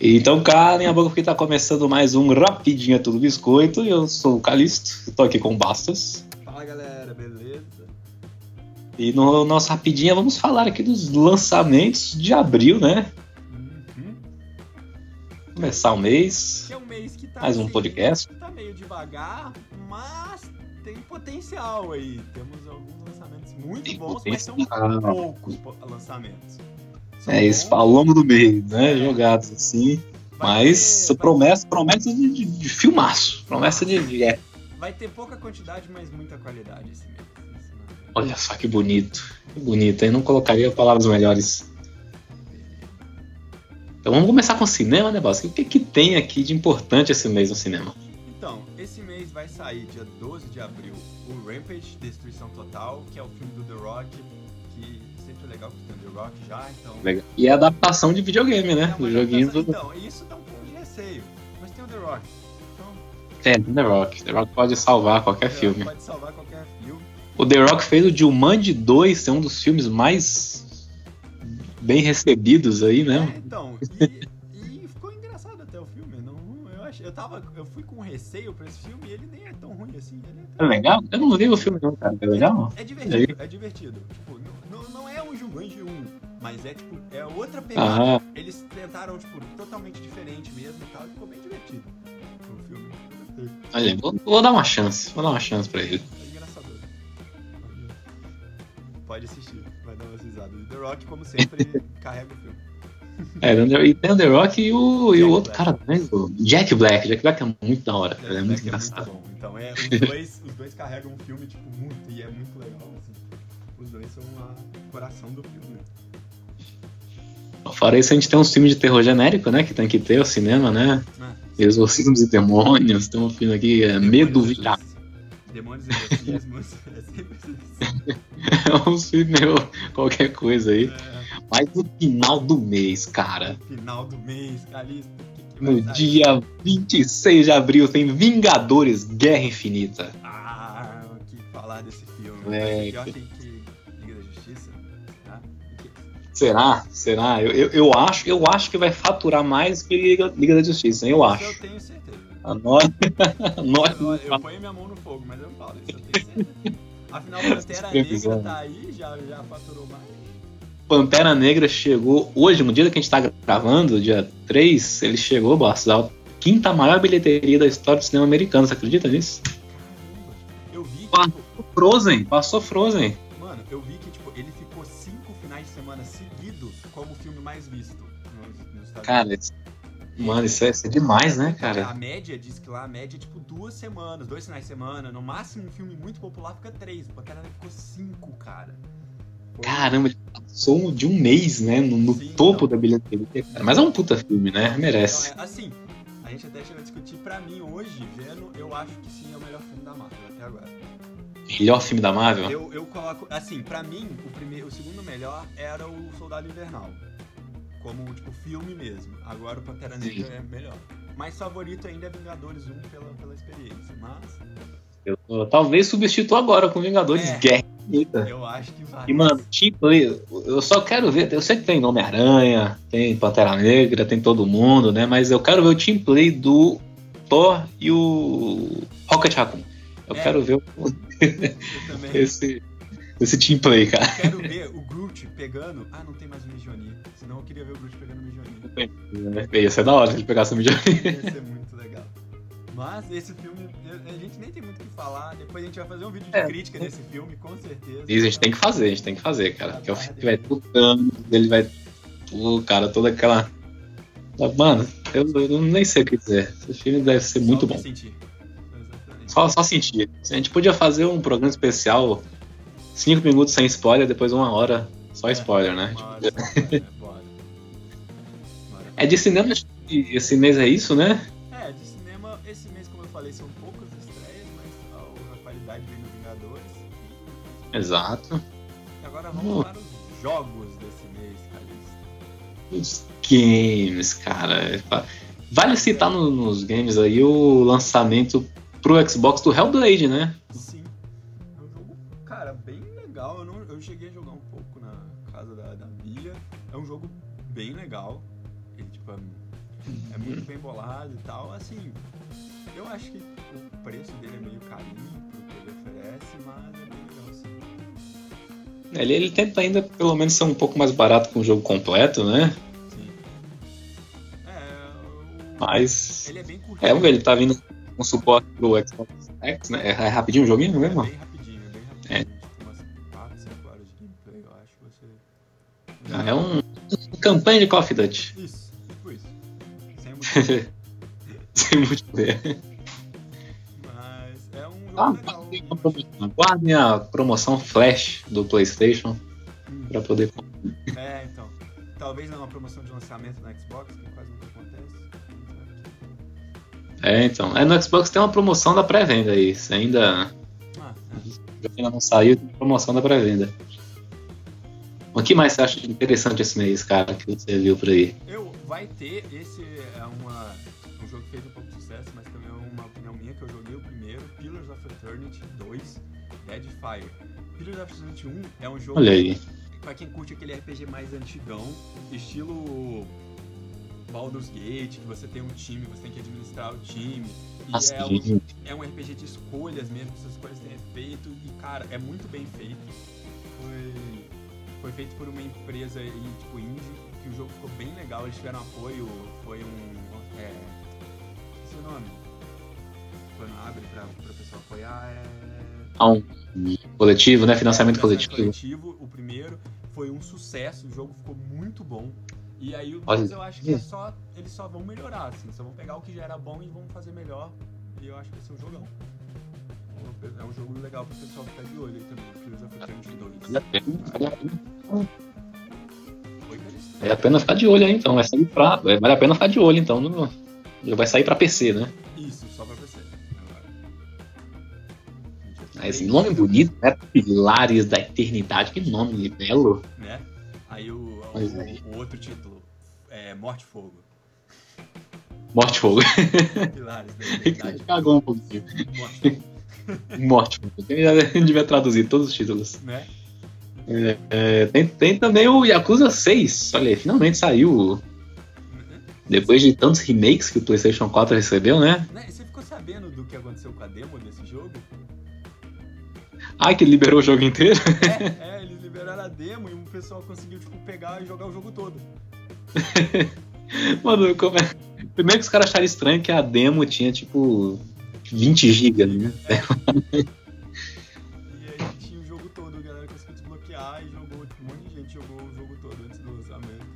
Então, calem a boca porque tá começando mais um Rapidinho é Tudo Biscoito. Eu sou o Calisto, tô aqui com o Bastas. Fala galera, beleza? E no nosso Rapidinho vamos falar aqui dos lançamentos de abril, né? Uhum. Começar o mês. Que é um mês que tá Mais um assim, podcast. Tá meio devagar, mas tem potencial aí. Temos alguns lançamentos muito Tem bons, mas são poucos po- lançamentos. É isso ao longo do mês, né? Jogados assim. Mas ter- promessa, promessa de, de, de filmaço. Promessa de. é. Vai ter pouca quantidade, mas muita qualidade esse mês. Olha só que bonito. Que bonito, hein? Não colocaria palavras melhores. Então vamos começar com o cinema, né, Boss? O que, que tem aqui de importante esse mês no cinema? Então, esse mês vai sair, dia 12 de abril, o Rampage Destruição Total, que é o filme do The Rock, que é legal que tem o The Rock já, então. Legal. E é a adaptação de videogame, né? É Do joguinho do. Então, isso dá um pouco de receio, mas tem o The Rock. Então, É, The Rock. The Rock pode salvar qualquer The filme. pode salvar qualquer filme. O The Rock fez o Jumanji 2 ser um dos filmes mais bem recebidos aí, É, né? então, e, e ficou engraçado até o filme. Não, eu, acho, eu, tava, eu fui com receio pra esse filme e ele nem é tão ruim assim. Ele É legal? Eu não vi o filme não, cara. É legal? É divertido, é divertido. Tipo, não, é um Jumanji 1, mas é tipo, é outra pegada. Eles tentaram, tipo, totalmente diferente mesmo e tal, e ficou bem divertido o filme. Olha, vou, vou dar uma chance. Vou dar uma chance pra ele. É engraçador. Pode assistir, vai dar umas risadas. E The Rock, como sempre, carrega o filme. É, e tem o The Rock e o, e o outro Black. cara também, o Jack Black. Jack Black é muito da hora, cara. É muito Black engraçado. bom. Então, é, os, dois, os dois carregam o filme, tipo, muito, e é muito legal, assim. Os dois são o coração do filme. Fora isso, a gente tem uns filmes de terror genérico, né? Que tem que ter o cinema, né? né? Exorcismos e Demônios. Tem um filme aqui, é Medo Virar. Demônios e exorcismos. É assim. É um filme qualquer coisa aí. É, Mas no final do mês, cara. final do mês, Calista. No dia 26 de abril tem Vingadores Guerra Infinita. Ah, o que falar desse filme? É, eu achei que Será? Será? Eu, eu, eu acho, eu acho que vai faturar mais que Liga, Liga da Justiça, hein? eu acho. eu tenho certeza. Anote. Anote. Eu, eu ponho minha mão no fogo, mas eu falo, isso eu tenho certeza. Afinal, Pantera. Negra tá aí, já, já faturou mais. Pantera Negra chegou hoje, no dia que a gente tá gravando, dia 3, ele chegou, Boss, a quinta maior bilheteria da história do cinema americano. Você acredita nisso? Eu vi que, tipo, Frozen, passou Frozen. Semana seguidos como o filme mais visto nos, nos Estados Cara, Unidos. mano, isso é, isso é demais, né, A cara? média diz que lá a média é tipo duas semanas, dois finais de semana. No máximo, um filme muito popular fica três. O Pantera ficou cinco, cara. Foi- Caramba, ele passou de um mês, né, no, no Sim, topo da bilheteria. cara. Mas é um puta filme, né? Merece. Então, é, assim, a gente até chegou a discutir. Pra mim, hoje, vendo, eu acho que sim é o melhor filme da Marvel até agora. Melhor filme da Marvel? Eu, eu coloco. Assim, pra mim, o, primeiro, o segundo melhor era o Soldado Invernal. Como, tipo, filme mesmo. Agora o Pantera Sim. Negra é melhor. Mais favorito ainda é Vingadores 1 pela, pela experiência. Mas Eu, talvez substitua agora com Vingadores É. Guerra Infinita. eu acho que vai. E, mano, tipo, eu eu só quero ver. Eu sei que tem Homem-Aranha, tem Pantera Negra, tem todo mundo, né? Mas eu quero ver o team play do Thor e o Rocket Raccoon. Eu É. quero ver o- Eu esse, esse team play, cara. Quero ver o Groot pegando. Ah, não tem mais o Mijonia. Senão eu queria ver o Groot pegando o Mijonia. Ia ser da hora se ele pegasse o mídia. Ia ser muito legal. Mas esse filme, eu- a gente nem tem muito o que falar. Depois a gente vai fazer um vídeo de É. crítica desse filme, com certeza. Isso a gente tem que fazer, a gente tem que fazer, cara. Porque é o filme vai tudo ele vai. Pô, cara, toda aquela. Mano, eu, eu nem sei o que dizer. Esse filme deve ser muito Só bom. me sentir. Só, só sentir. A gente podia fazer um programa especial, 5 minutos sem spoiler, depois uma hora só É, spoiler, né? Bora. Bora. É de cinema, esse mês é isso, né? É, de cinema, esse mês, como eu falei, são poucas estreias, mas a, qualidade vem do Vingadores. Exato. E agora vamos Uh. para os jogos desse mês, Calista. Os games, cara. Vale citar no- nos games aí o lançamento pro Xbox do Hellblade, né? Sim. É um jogo, cara, bem legal. Eu, não, eu cheguei a jogar um pouco na casa da, da Bia. É um jogo bem legal. Ele, tipo, é É muito bem bolado e tal. Assim, eu acho que o preço dele é meio carinho pro que ele oferece, mas é bem legal assim. Ele, ele tenta ainda, pelo menos, ser um pouco mais barato com o jogo completo, né? Sim. É, o... Mas. Ele é bem curtinho. É, ele tá vindo com suporte pro Xbox X, né? É é rapidinho o joguinho É mesmo? bem rapidinho, é bem rapidinho. É. Tipo umas 4, 5 horas de gameplay, eu acho você. É um. uma Campanha de Call of Duty. Isso, tipo isso. Sem muito. Sem multiplayer. Mas é um jogo Ah, legal. uma. Guardem a promoção Flash do PlayStation Hum. pra poder. É, então. Talvez numa promoção de lançamento na Xbox, que quase nunca acontece. É, então. É, no Xbox tem uma promoção da pré-venda aí. Se ainda. Ah, ainda não saiu, tem promoção da pré-venda. O que mais você acha interessante esse mês, cara, que você viu por aí? Eu, vai ter, esse é uma, um jogo que fez um pouco de sucesso, mas também é uma opinião minha que eu joguei o primeiro, Pillars of Eternity 2, Deadfire. Pillars of Eternity 1 é um jogo Olha aí. pra quem curte aquele RPG mais antigão, estilo Baldur's Gate, que você tem um time, você tem que administrar o time. E é, um, é um RPG de escolhas mesmo, que essas escolhas têm efeito. E, cara, é muito bem feito. Foi, foi feito por uma empresa aí, tipo, indie, que o jogo ficou bem legal. Eles tiveram apoio, foi um... É, esse é o nome? Quando abre pra, pra pessoa apoiar, é... um coletivo, né? Financiamento É, coletivo. coletivo, o primeiro foi um sucesso, o jogo ficou muito bom. E aí o Olha. 2 eu acho que é só, eles só vão melhorar, assim, só vão pegar o que já era bom e vão fazer melhor. E eu acho que vai ser um jogão. É um jogo legal pro pessoal ficar de olho aí também, Pillars of Eternity 2. Vale a pena, ficar de olho aí, então. Vai sair pra. Vale a pena ficar de olho, então. no- Vai sair pra PC, né? Isso, só pra PC. Agora. Ah, nome bonito, né? Pilares da Eternidade. Que nome belo. Né? Aí o, o, é. o outro título é Morte Fogo. Morte e Fogo. Pilares da Eternidade. Cagou um pouquinho. Morte Fogo. Morte Fogo. Eu devia traduzir todos os títulos. Né? É, é, tem, tem também o Yakuza 6. Olha aí, finalmente saiu. Depois de tantos remakes que o PlayStation 4 recebeu, né? Né, e Você ficou sabendo do que aconteceu com a demo desse jogo? Ai, que liberou o jogo inteiro. É, é, eles liberaram a demo e o pessoal conseguiu, tipo, pegar e jogar o jogo todo. Mano, como é... primeiro que os caras acharam estranho que a demo tinha tipo 20 GB, né? E aí tinha o jogo todo, a galera conseguiu desbloquear e jogou, um monte de gente jogou o jogo todo antes do lançamento.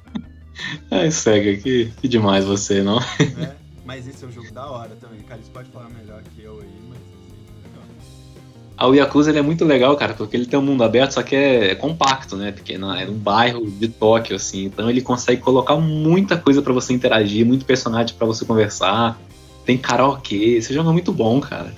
Ai, Sega, que, que demais você, não? né? Mas esse é um jogo da hora também. Cara, você pode falar melhor que eu aí, mas o Yakuza ele é muito legal, cara, porque ele tem um mundo aberto, só que é, é compacto, né? Porque não, é um bairro de Tóquio, assim. Então ele consegue colocar muita coisa pra você interagir, muito personagem pra você conversar. Tem karaokê, esse jogo é muito bom, cara.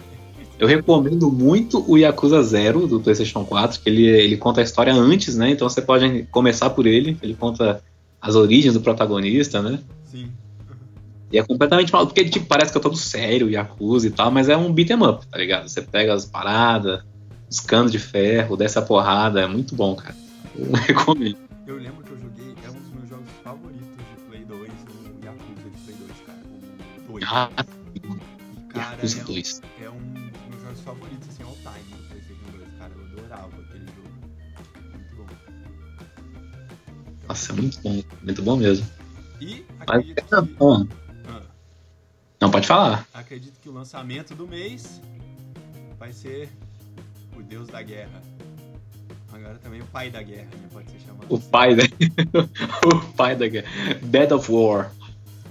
Eu recomendo muito o Yakuza Zero do PlayStation 4, que ele, ele conta a história antes, né? Então você pode começar por ele, ele conta as origens do protagonista, né? Sim. E é completamente maluco, porque tipo, parece que é todo sério, Yakuza e tal, mas é um beat'em up, tá ligado? Você pega as paradas, os canos de ferro, desce a porrada, é muito bom, cara. Eu recomendo. Eu lembro que eu joguei, é um dos meus jogos favoritos de Play 2, o Yakuza de Play 2, cara. O 2. Ah, E, cara, Yakuza é, um- 2. é um dos meus jogos favoritos, assim, all time do PlayStation 2, cara. Eu adorava aquele jogo. Muito bom. Nossa, é muito bom, muito bom mesmo. E Mas, acredito que, ah, ah, não, pode falar. acredito que o lançamento do mês vai ser o Deus da Guerra. Agora também o pai da guerra, né? Pode ser chamado. O assim. pai da. o pai da guerra. Dead of War.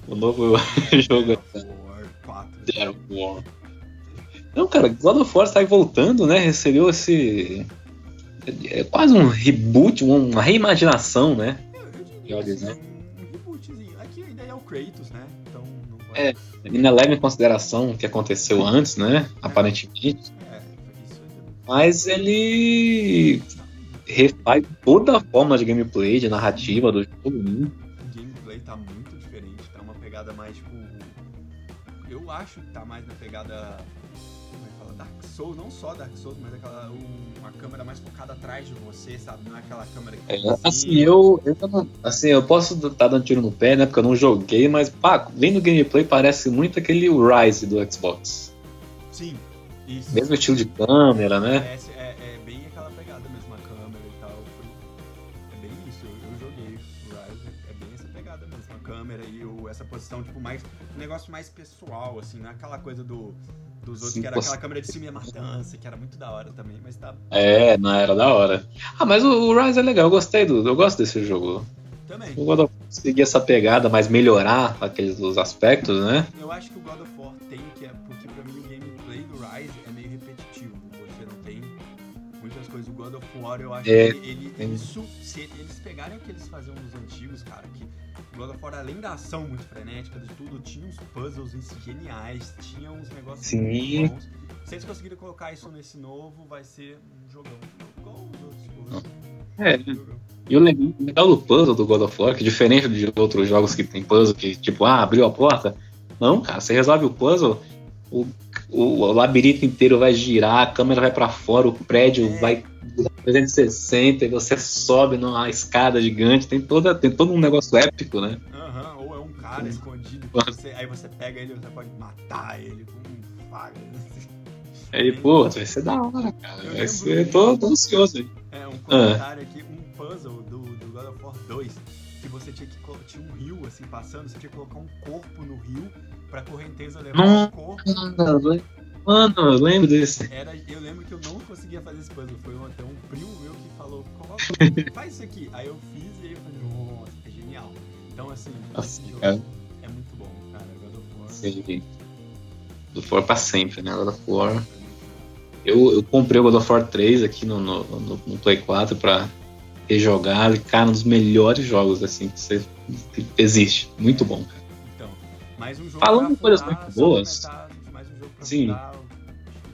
O novo jogo. War 4. Dead of War. Não, cara, God of War sai voltando, né? Recebeu esse. É quase um reboot, uma reimaginação, né? Eu, eu diria assim, né? um, um rebootzinho. Aqui ainda é o Kratos, né? É. Não leva em consideração o que aconteceu antes, né? Aparentemente. É, ainda Mas ele refaz toda a forma de gameplay, de narrativa do jogo, né? o gameplay tá muito diferente, tá uma pegada mais tipo. Eu acho que tá mais na pegada. Souls, não só Dark Souls, mas aquela um, uma câmera mais focada atrás de você, sabe? Não é aquela câmera que é, assim, eu, eu assim, eu posso estar tá dando tiro no pé, né? Porque eu não joguei, mas pá, vendo o gameplay parece muito aquele Rise do Xbox. Sim, isso. Mesmo estilo de câmera, né? É, é, é bem aquela pegada mesmo, a câmera e tal. É bem isso, eu, eu joguei o Rise, é bem pegada mesmo, a câmera e o, essa posição, tipo, mais. Um negócio mais pessoal, assim, não é aquela coisa do dos outros, Sim, que era aquela câmera de cima e a matança, que era muito da hora também, mas tá. É, não era da hora. Ah, mas o, o Rise é legal, eu gostei do. Eu gosto desse jogo. Também. O God of War seguir essa pegada, mas melhorar aqueles os aspectos, né? Eu acho que o God of War tem, que é porque O God of War, eu acho é, que ele, ele, isso, se eles pegarem o que eles faziam nos antigos, cara, que God of War, além da ação muito frenética de tudo, tinha uns puzzles geniais, tinha uns negócios Sim. muito bons. Se eles conseguirem colocar isso nesse novo, vai ser um jogão. Igual os outros. É. E o legal do puzzle do God of War, que diferente de outros jogos que tem puzzle, que tipo, ah, abriu a porta. Não, cara, você resolve o puzzle, o, o, o labirinto inteiro vai girar, a câmera vai para fora, o prédio é. vai 360 e você sobe numa escada gigante, tem, toda, tem todo um negócio épico, né? Aham, uhum, ou é um cara Sim. escondido, você, aí você pega ele, você pode matar ele com um faga. Aí, pô, vai ser da hora, cara. Eu vai ser, tô, tô ansioso. É, um comentário ah. aqui, um puzzle do, do God of War 2, que você tinha que tinha um rio assim passando, você tinha que colocar um corpo no rio pra correnteza levar o um corpo. Mano, eu lembro desse. Era, eu lembro que eu não conseguia fazer esse puzzle. Foi até um primo meu que falou, coloca, faz isso aqui. Aí eu fiz e aí eu falei, nossa, é genial. Então, assim, esse cara. é muito bom, cara. God of War. Sim. God of War pra sempre, né? God of War. Eu, eu comprei o God of War 3 aqui no, no, no, no Play 4 pra rejogar. E, cara, um dos melhores jogos, assim, que, você, que existe. Muito bom, cara. Então, mais um jogo Falando coisas muito boas. Mais um jogo pra Sim. Dar,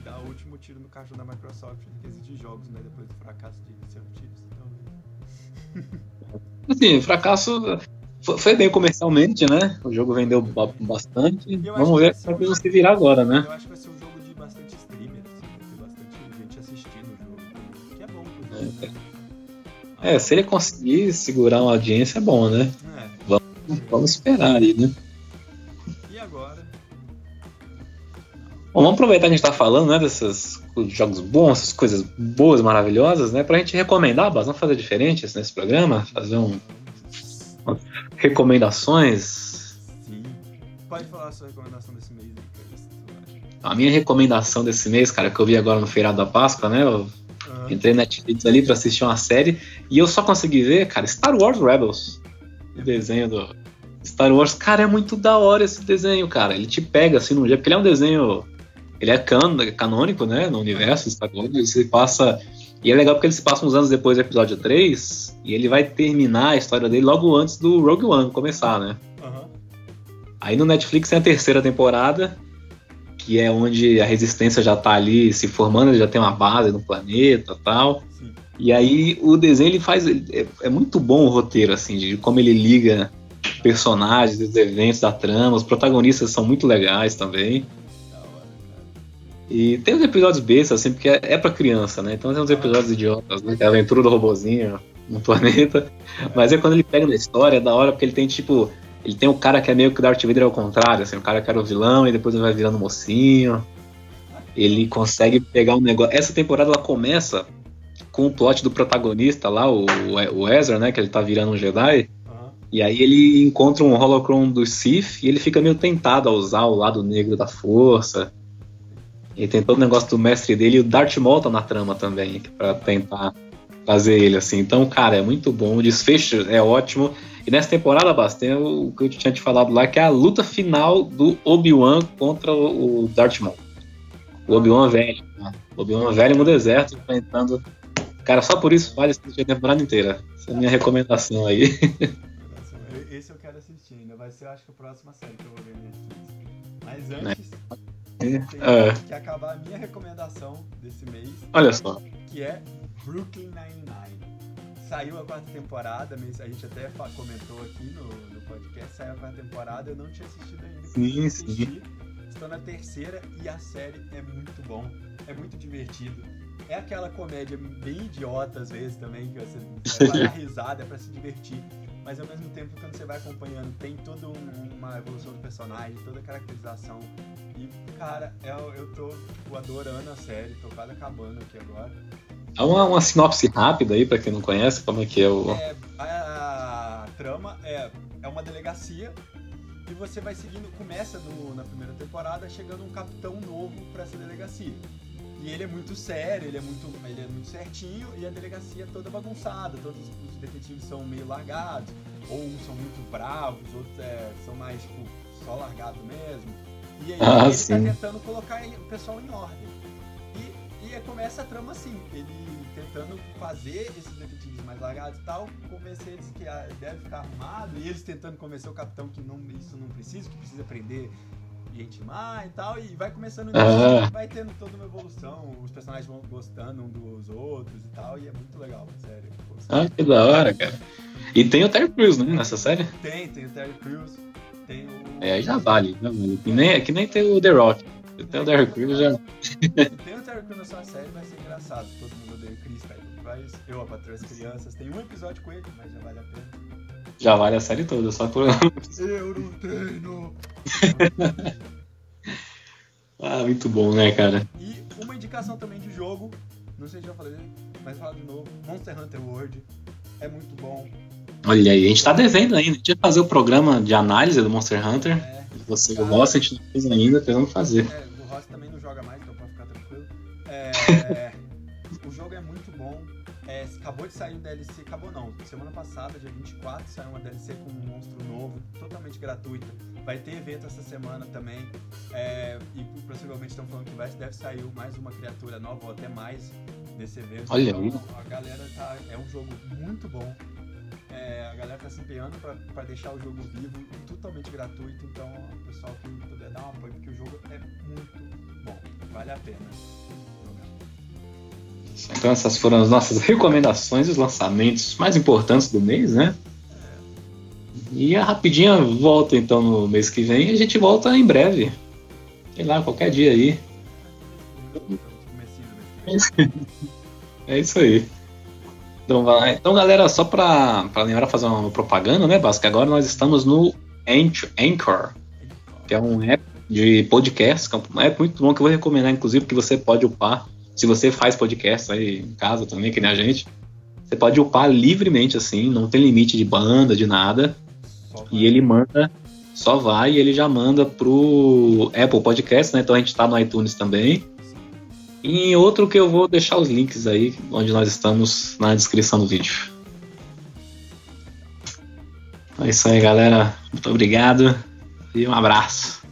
dar o último tiro no cachorro da Microsoft em quesito de jogos, né? Depois do fracasso de of Thieves. Então... Assim, fracasso foi bem comercialmente, né? O jogo vendeu bastante. Vamos ver como vai se virar agora, né? Eu acho que vai ser É, se ele conseguir segurar uma audiência, é bom, né? É. Vamos, vamos esperar aí, né? E agora? Bom, vamos aproveitar que a gente tá falando, né, desses jogos bons, essas coisas boas, maravilhosas, né, pra gente recomendar, Bas, vamos fazer diferentes nesse programa, fazer um, recomendações. Sim. Pode falar a sua recomendação desse mês aí, A minha recomendação desse mês, cara, que eu vi agora no feriado da Páscoa, né, eu uhum. entrei na Netflix ali pra assistir uma série, e eu só consegui ver, cara, Star Wars Rebels, o desenho do Star Wars, cara, é muito da hora esse desenho, cara, ele te pega assim num dia, porque ele é um desenho ele é can canônico, né, no universo Star Wars, ele se passa e é legal porque ele se passa uns anos depois do episódio 3 e ele vai terminar a história dele logo antes do Rogue One começar, né? Uhum. Aí no Netflix tem a terceira temporada, que é onde a resistência já tá ali se formando, ele já tem uma base no planeta tal. Sim. E aí o desenho ele faz. É, é, muito bom o roteiro, assim, de como ele liga personagens, os eventos da trama, os protagonistas são muito legais também. E tem uns episódios bestas, assim, porque é, é pra criança, né? Então tem uns episódios idiotas, né? É a aventura do robozinho no planeta. Mas é quando ele pega na história, é da hora, porque ele tem, tipo... Ele tem o cara que é meio que o Darth Vader ao contrário, assim. O cara que era o vilão e depois ele vai virando mocinho. Ele consegue pegar um negócio... Essa temporada, ela começa com o plot do protagonista lá, o, o Ezra, né? Que ele tá virando um Jedi. E aí ele encontra um holocron do Sith e ele fica meio tentado a usar o lado negro da força. E tem todo o negócio do mestre dele e o Darth Maul tá na trama também, para tentar fazer ele assim. Então, cara, é muito bom. O desfecho é ótimo. E nessa temporada, Bas, tem o que eu tinha te falado lá, que é a luta final do Obi-Wan contra o Darth Maul. O Obi-Wan velho. Né? O Obi-Wan velho no deserto, enfrentando. Cara, só por isso vale assistir a temporada inteira. Essa é a minha recomendação aí. Esse eu quero assistir ainda. Vai ser, acho que, a próxima série que eu vou ver Mas né? antes. É é. que acabar a minha recomendação desse mês. Olha só. Que é Brooklyn Nine-Nine. Saiu a quarta temporada, a gente até comentou aqui no, no podcast, saiu a quarta temporada, eu não tinha assistido ainda. Sim, sim. Estou na terceira e a série é muito bom. É muito divertido. É aquela comédia bem idiota às vezes também, que você vai dar risada, é pra se divertir. Mas ao mesmo tempo, quando você vai acompanhando, tem toda uma evolução do personagem, toda a caracterização. E, cara, eu, eu tô adorando a série, tô quase acabando aqui agora. Dá uma, uma sinopse rápida aí, pra quem não conhece, como é que é o. É, a, a trama é, é uma delegacia e você vai seguindo, começa no, na primeira temporada chegando um capitão novo para essa delegacia. E ele é muito sério, ele é muito, ele é muito certinho e a delegacia é toda bagunçada, todos os detetives são meio largados, ou uns são muito bravos, outros é, são mais tipo, só largados mesmo. E aí ah, ele tá sim. tá tentando colocar o pessoal em ordem. E, começa a trama assim, ele tentando fazer esses detetives mais largados e tal, convencer eles que ah, deve ficar arrumado, e eles tentando convencer o capitão que não, isso não precisa, que precisa aprender gente má e tal, e vai começando ah. vai tendo toda uma evolução, os personagens vão gostando um dos outros e tal, e é muito legal, sério. Ah, que da hora, cara. E tem o Terry Crews, né, nessa série? Tem, tem o Terry Crews, tem o... É, já vale, já vale. Que nem, que nem tem o The Rock. Tem o Terry Crews já... tem o Terry Crews na sua série, vai ser engraçado, todo mundo odeia o Chris, velho. Mas eu, a Patrulha as Crianças, tem um episódio com ele, mas já vale a pena. Já vale a série toda, só por. Eu não treino! ah, muito bom, né, cara? E uma indicação também de jogo, não sei se já falei, mas fala de novo: Monster Hunter World. É muito bom. Olha aí, a gente tá devendo ainda. A gente ia fazer o programa de análise do Monster Hunter. É, você cara, gosta, a gente não fez ainda, precisamos fazer. É, o Ross também não joga mais, É, o jogo é muito bom. É, acabou de sair um DLC, acabou não, semana passada, dia 24, saiu uma DLC com um monstro novo, totalmente gratuita. Vai ter evento essa semana também, é, e possivelmente estão falando que vai, deve sair mais uma criatura nova ou até mais nesse evento. Olha então, aí. A galera tá. É um jogo muito bom. É, a galera tá se empenhando para deixar o jogo vivo, totalmente gratuito, então o pessoal que puder dar um apoio, porque o jogo é muito bom, vale a pena. Então essas foram as nossas recomendações os lançamentos mais importantes do mês, né? E a rapidinha volta então no mês que vem a gente volta em breve. Sei lá, qualquer dia aí. É isso aí. Então, vai. então galera, só para lembrar, fazer uma propaganda, né, Basque? Agora nós estamos no Anchor, que é um app de podcast, que é um app muito bom que eu vou recomendar, inclusive, que você pode upar se você faz podcast aí em casa também, que nem a gente, você pode upar livremente, assim, não tem limite de banda, de nada. E ele manda, só vai e ele já manda pro Apple Podcast, né? Então a gente tá no iTunes também. E em outro que eu vou deixar os links aí, onde nós estamos, na descrição do vídeo. É isso aí, galera. Muito obrigado e um abraço.